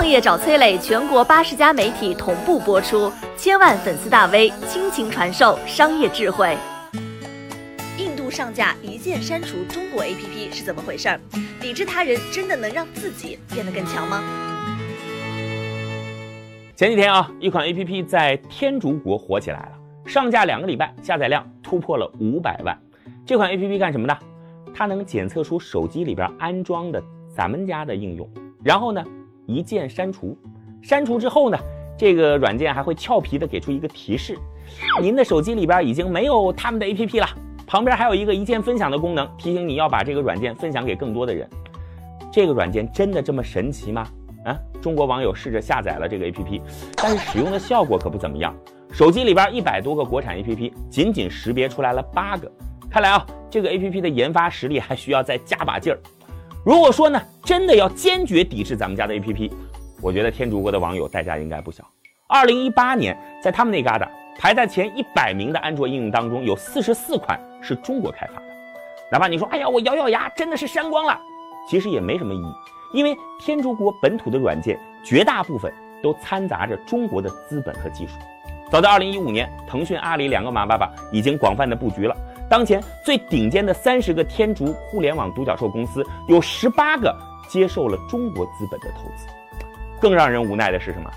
创业找崔磊，全国八十家媒体同步播出，千万粉丝大 V 倾情传授商业智慧。印度上架一键删除中国 APP 是怎么回事？抵制他人真的能让自己变得更强吗？前几天啊，一款 APP 在天竺国火起来了，上架两个礼拜，下载量突破了五百万。这款 APP 干什么的？它能检测出手机里边安装的咱们家的应用，然后呢，一键删除。删除之后呢，这个软件还会俏皮的给出一个提示：您的手机里边已经没有他们的 APP 了。旁边还有一个一键分享的功能，提醒你要把这个软件分享给更多的人。这个软件真的这么神奇吗？啊，中国网友试着下载了这个 APP，但是使用的效果可不怎么样。手机里边一百多个国产 APP，仅仅识别出来了八个。看来啊，这个 APP 的研发实力还需要再加把劲儿。如果说呢，真的要坚决抵制咱们家的 APP，我觉得天竺国的网友代价应该不小。二零一八年，在他们那旮瘩排在前一百名的安卓应用当中，有四十四款是中国开发的。哪怕你说，哎呀，我咬咬牙真的是删光了，其实也没什么意义。因为天竺国本土的软件绝大部分都掺杂着中国的资本和技术。早在2015年，腾讯、阿里两个马爸爸已经广泛的布局了。当前最顶尖的三十个天竺互联网独角兽公司，有十八个接受了中国资本的投资。更让人无奈的是什么？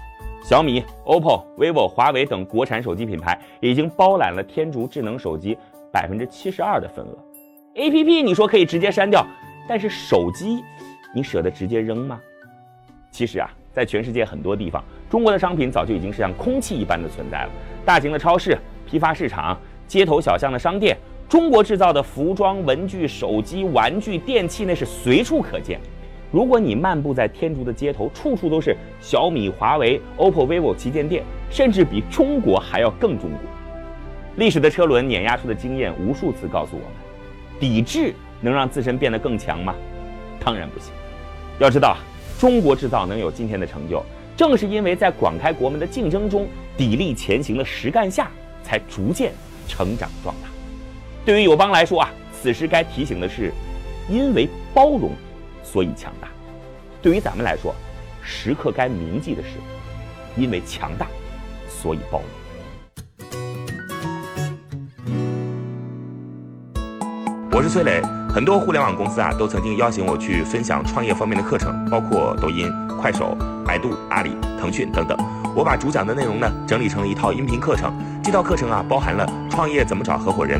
小米、OPPO、vivo、华为等国产手机品牌已经包揽了天竺智能手机百分之七十二的份额。APP 你说可以直接删掉，但是手机。你舍得直接扔吗？其实啊，在全世界很多地方，中国的商品早就已经是像空气一般的存在了。大型的超市、批发市场、街头小巷的商店，中国制造的服装、文具、手机、玩具、电器，那是随处可见。如果你漫步在天竺的街头，处处都是小米、华为、OPPO、vivo 旗舰店，甚至比中国还要更中国。历史的车轮碾压出的经验，无数次告诉我们：抵制能让自身变得更强吗？当然不行。要知道，中国制造能有今天的成就，正是因为在广开国门的竞争中砥砺前行的实干下，才逐渐成长壮大。对于友邦来说啊，此时该提醒的是，因为包容，所以强大；对于咱们来说，时刻该铭记的是，因为强大，所以包容。我是崔磊。很多互联网公司啊，都曾经邀请我去分享创业方面的课程，包括抖音、快手、百度、阿里、腾讯等等。我把主讲的内容呢，整理成了一套音频课程。这套课程啊，包含了创业怎么找合伙人，